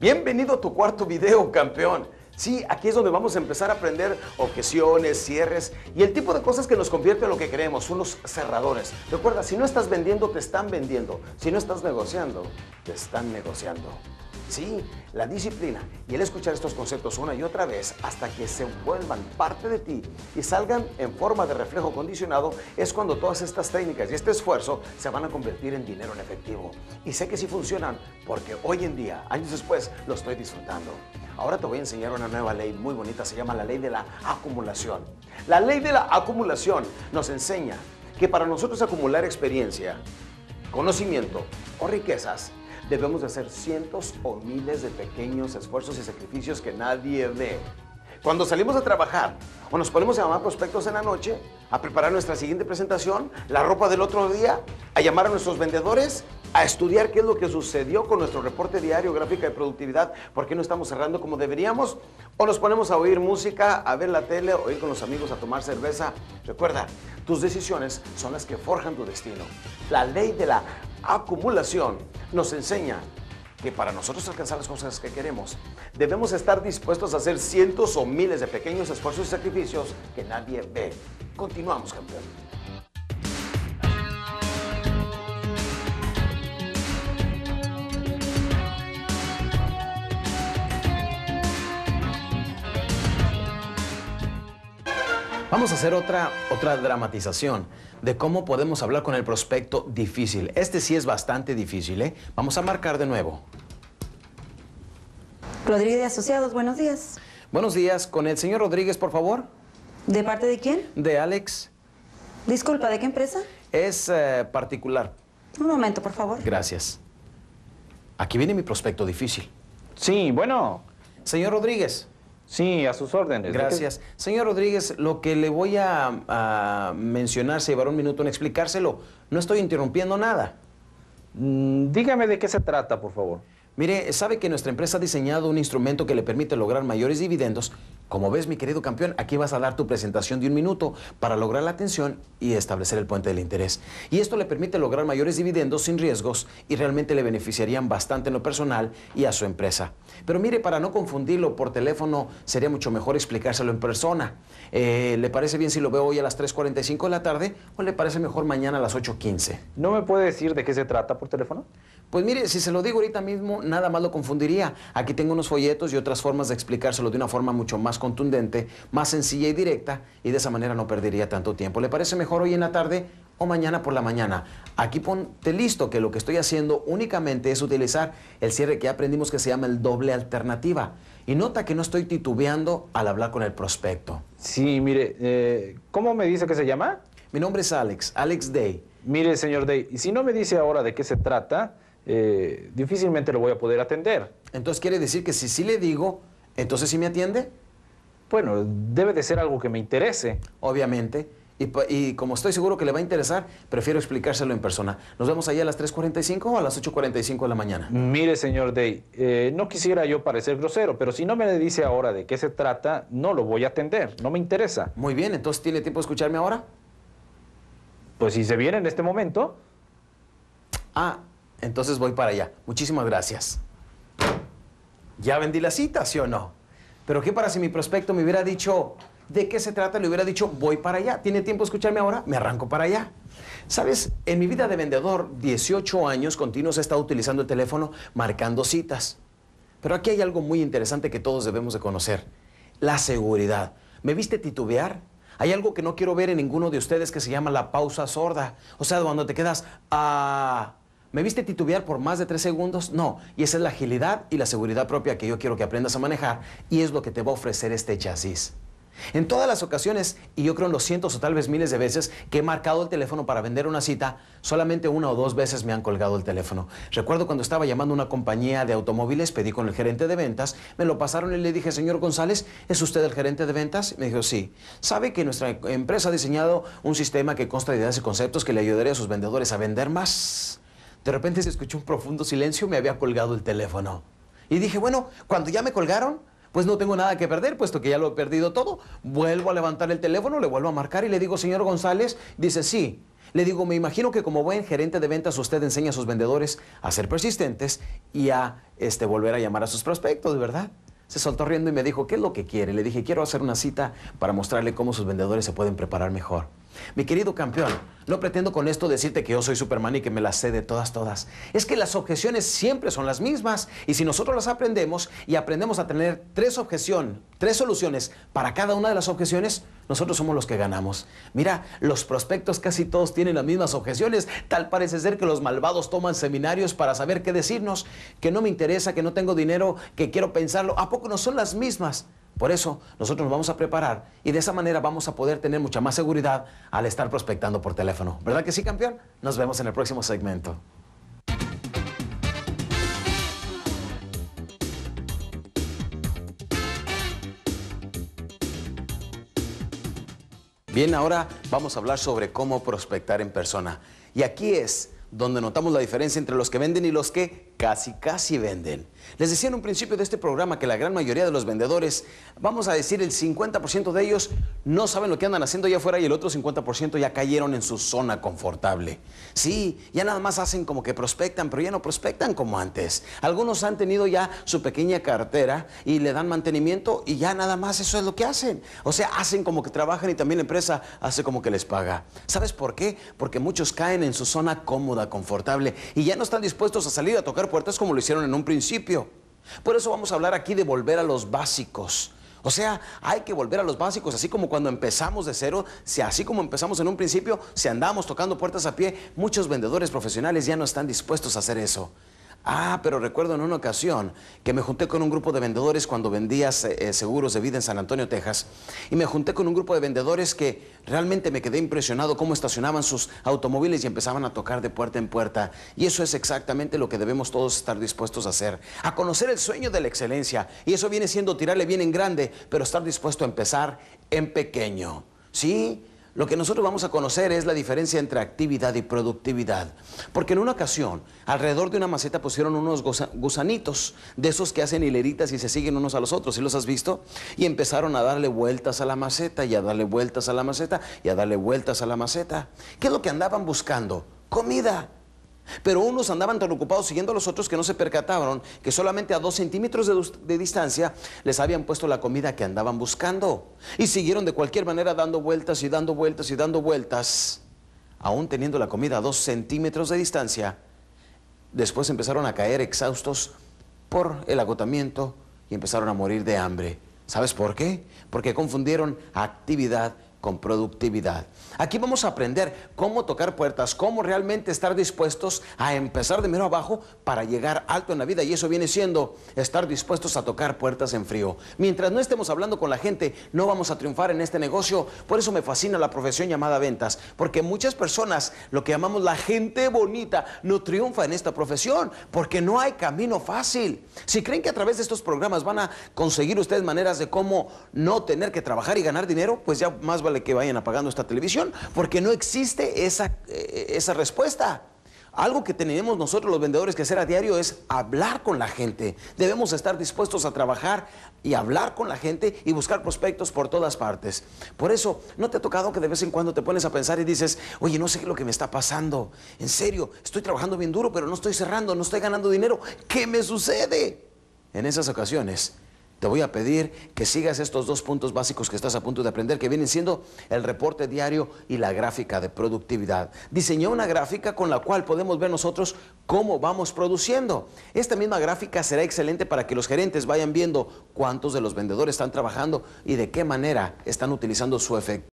Bienvenido a tu cuarto video, campeón. Sí, aquí es donde vamos a empezar a aprender objeciones, cierres y el tipo de cosas que nos convierte en lo que queremos, unos cerradores. Recuerda, si no estás vendiendo, te están vendiendo. Si no estás negociando, te están negociando. Sí, la disciplina y el escuchar estos conceptos una y otra vez hasta que se vuelvan parte de ti y salgan en forma de reflejo condicionado es cuando todas estas técnicas y este esfuerzo se van a convertir en dinero en efectivo. Y sé que sí funcionan porque hoy en día, años después, lo estoy disfrutando. Ahora te voy a enseñar una nueva ley muy bonita, se llama la ley de la acumulación. La ley de la acumulación nos enseña que para nosotros acumular experiencia, conocimiento o riquezas, debemos de hacer cientos o miles de pequeños esfuerzos y sacrificios que nadie ve. Cuando salimos a trabajar o nos ponemos a llamar prospectos en la noche, a preparar nuestra siguiente presentación, la ropa del otro día, a llamar a nuestros vendedores, a estudiar qué es lo que sucedió con nuestro reporte diario, gráfica de productividad, por qué no estamos cerrando como deberíamos, o nos ponemos a oír música, a ver la tele, o ir con los amigos a tomar cerveza. Recuerda, tus decisiones son las que forjan tu destino. La ley de la acumulación nos enseña que para nosotros alcanzar las cosas que queremos, debemos estar dispuestos a hacer cientos o miles de pequeños esfuerzos y sacrificios que nadie ve. Continuamos, campeón. Vamos a hacer otra, otra dramatización de cómo podemos hablar con el prospecto difícil. Este sí es bastante difícil, ¿eh? Vamos a marcar de nuevo. Rodríguez de Asociados, buenos días. Buenos días. Con el señor Rodríguez, por favor. ¿De parte de quién? De Alex. Disculpa, ¿de qué empresa? Es eh, particular. Un momento, por favor. Gracias. Aquí viene mi prospecto difícil. Sí, bueno. Señor Rodríguez. Sí, a sus órdenes. ¿De qué- Gracias. Señor Rodríguez, lo que le voy a, a mencionar se llevará un minuto en explicárselo. No estoy interrumpiendo nada. Mm, dígame de qué se trata, por favor. Mire, sabe que nuestra empresa ha diseñado un instrumento que le permite lograr mayores dividendos. Como ves, mi querido campeón, aquí vas a dar tu presentación de un minuto para lograr la atención y establecer el puente del interés. Y esto le permite lograr mayores dividendos sin riesgos y realmente le beneficiarían bastante en lo personal y a su empresa. Pero mire, para no confundirlo por teléfono, sería mucho mejor explicárselo en persona. Eh, ¿Le parece bien si lo veo hoy a las 3.45 de la tarde o le parece mejor mañana a las 8.15? ¿No me puede decir de qué se trata por teléfono? Pues mire, si se lo digo ahorita mismo, nada más lo confundiría. Aquí tengo unos folletos y otras formas de explicárselo de una forma mucho más contundente, más sencilla y directa, y de esa manera no perdería tanto tiempo. ¿Le parece mejor hoy en la tarde o mañana por la mañana? Aquí ponte listo que lo que estoy haciendo únicamente es utilizar el cierre que ya aprendimos que se llama el doble alternativa. Y nota que no estoy titubeando al hablar con el prospecto. Sí, mire, eh, ¿cómo me dice que se llama? Mi nombre es Alex, Alex Day. Mire, señor Day, y si no me dice ahora de qué se trata, eh, difícilmente lo voy a poder atender. Entonces quiere decir que si sí le digo, entonces sí me atiende. Bueno, debe de ser algo que me interese. obviamente. Y, y como estoy seguro que le va a interesar, prefiero explicárselo en persona. ¿Nos vemos allá a las 3.45 o a las 8.45 de la mañana? Mire, señor Day, eh, no quisiera yo parecer grosero, pero si no me dice ahora de qué se trata, no lo voy a atender, no me interesa. Muy bien, entonces ¿tiene tiempo de escucharme ahora? Pues si se viene en este momento, Ah, entonces voy para allá. Muchísimas gracias. Ya vendí la cita, ¿sí o no? Pero ¿qué para si mi prospecto me hubiera dicho de qué se trata? Le hubiera dicho, voy para allá. ¿Tiene tiempo de escucharme ahora? Me arranco para allá. Sabes, en mi vida de vendedor, 18 años continuos he estado utilizando el teléfono marcando citas. Pero aquí hay algo muy interesante que todos debemos de conocer. La seguridad. ¿Me viste titubear? Hay algo que no quiero ver en ninguno de ustedes que se llama la pausa sorda. O sea, cuando te quedas, ah, ¿me viste titubear por más de tres segundos? No. Y esa es la agilidad y la seguridad propia que yo quiero que aprendas a manejar y es lo que te va a ofrecer este chasis. En todas las ocasiones, y yo creo en los cientos o tal vez miles de veces que he marcado el teléfono para vender una cita, solamente una o dos veces me han colgado el teléfono. Recuerdo cuando estaba llamando a una compañía de automóviles, pedí con el gerente de ventas, me lo pasaron y le dije, señor González, ¿es usted el gerente de ventas? Me dijo, sí. ¿Sabe que nuestra empresa ha diseñado un sistema que consta de ideas y conceptos que le ayudaría a sus vendedores a vender más? De repente se escuchó un profundo silencio, me había colgado el teléfono. Y dije, bueno, cuando ya me colgaron, pues no tengo nada que perder, puesto que ya lo he perdido todo. Vuelvo a levantar el teléfono, le vuelvo a marcar y le digo, señor González, dice, sí. Le digo, me imagino que como buen gerente de ventas usted enseña a sus vendedores a ser persistentes y a este, volver a llamar a sus prospectos, ¿verdad? Se soltó riendo y me dijo, ¿qué es lo que quiere? Le dije, quiero hacer una cita para mostrarle cómo sus vendedores se pueden preparar mejor. Mi querido campeón, no pretendo con esto decirte que yo soy Superman y que me las sé de todas, todas. Es que las objeciones siempre son las mismas. Y si nosotros las aprendemos y aprendemos a tener tres objeciones, tres soluciones para cada una de las objeciones, nosotros somos los que ganamos. Mira, los prospectos casi todos tienen las mismas objeciones. Tal parece ser que los malvados toman seminarios para saber qué decirnos, que no me interesa, que no tengo dinero, que quiero pensarlo. ¿A poco no son las mismas? Por eso nosotros nos vamos a preparar y de esa manera vamos a poder tener mucha más seguridad al estar prospectando por teléfono. ¿Verdad que sí, campeón? Nos vemos en el próximo segmento. Bien, ahora vamos a hablar sobre cómo prospectar en persona. Y aquí es donde notamos la diferencia entre los que venden y los que casi, casi venden. Les decía en un principio de este programa que la gran mayoría de los vendedores, vamos a decir el 50% de ellos, no saben lo que andan haciendo allá afuera y el otro 50% ya cayeron en su zona confortable. Sí, ya nada más hacen como que prospectan, pero ya no prospectan como antes. Algunos han tenido ya su pequeña cartera y le dan mantenimiento y ya nada más eso es lo que hacen. O sea, hacen como que trabajan y también la empresa hace como que les paga. ¿Sabes por qué? Porque muchos caen en su zona cómoda, confortable y ya no están dispuestos a salir a tocar puertas como lo hicieron en un principio. Por eso vamos a hablar aquí de volver a los básicos. O sea, hay que volver a los básicos, así como cuando empezamos de cero, si así como empezamos en un principio, si andamos tocando puertas a pie, muchos vendedores profesionales ya no están dispuestos a hacer eso. Ah, pero recuerdo en una ocasión que me junté con un grupo de vendedores cuando vendía eh, seguros de vida en San Antonio, Texas. Y me junté con un grupo de vendedores que realmente me quedé impresionado cómo estacionaban sus automóviles y empezaban a tocar de puerta en puerta. Y eso es exactamente lo que debemos todos estar dispuestos a hacer. A conocer el sueño de la excelencia. Y eso viene siendo tirarle bien en grande, pero estar dispuesto a empezar en pequeño. ¿Sí? Lo que nosotros vamos a conocer es la diferencia entre actividad y productividad. Porque en una ocasión, alrededor de una maceta pusieron unos gusanitos, de esos que hacen hileritas y se siguen unos a los otros, ¿sí los has visto? Y empezaron a darle vueltas a la maceta y a darle vueltas a la maceta y a darle vueltas a la maceta. ¿Qué es lo que andaban buscando? Comida. Pero unos andaban tan ocupados siguiendo a los otros que no se percataron que solamente a dos centímetros de, distancia les habían puesto la comida que andaban buscando. Y siguieron de cualquier manera dando vueltas y dando vueltas y dando vueltas, aún teniendo la comida a dos centímetros de distancia. Después empezaron a caer exhaustos por el agotamiento y empezaron a morir de hambre. ¿Sabes por qué? Porque confundieron actividad con productividad. Aquí vamos a aprender cómo tocar puertas, cómo realmente estar dispuestos a empezar de mero abajo para llegar alto en la vida. Y eso viene siendo estar dispuestos a tocar puertas en frío. Mientras no estemos hablando con la gente, no vamos a triunfar en este negocio. Por eso me fascina la profesión llamada ventas. Porque muchas personas, lo que llamamos la gente bonita, no triunfa en esta profesión. Porque no hay camino fácil. Si creen que a través de estos programas van a conseguir ustedes maneras de cómo no tener que trabajar y ganar dinero, pues ya más vale que vayan apagando esta televisión, porque no existe esa, eh, esa respuesta. Algo que tenemos nosotros los vendedores que hacer a diario es hablar con la gente. Debemos estar dispuestos a trabajar y hablar con la gente y buscar prospectos por todas partes. Por eso, ¿no te ha tocado que de vez en cuando te pones a pensar y dices, oye, no sé qué es lo que me está pasando? En serio, estoy trabajando bien duro, pero no estoy cerrando, no estoy ganando dinero. ¿Qué me sucede? En esas ocasiones, te voy a pedir que sigas estos dos puntos básicos que estás a punto de aprender, que vienen siendo el reporte diario y la gráfica de productividad. Diseñé una gráfica con la cual podemos ver nosotros cómo vamos produciendo. Esta misma gráfica será excelente para que los gerentes vayan viendo cuántos de los vendedores están trabajando y de qué manera están utilizando su efectividad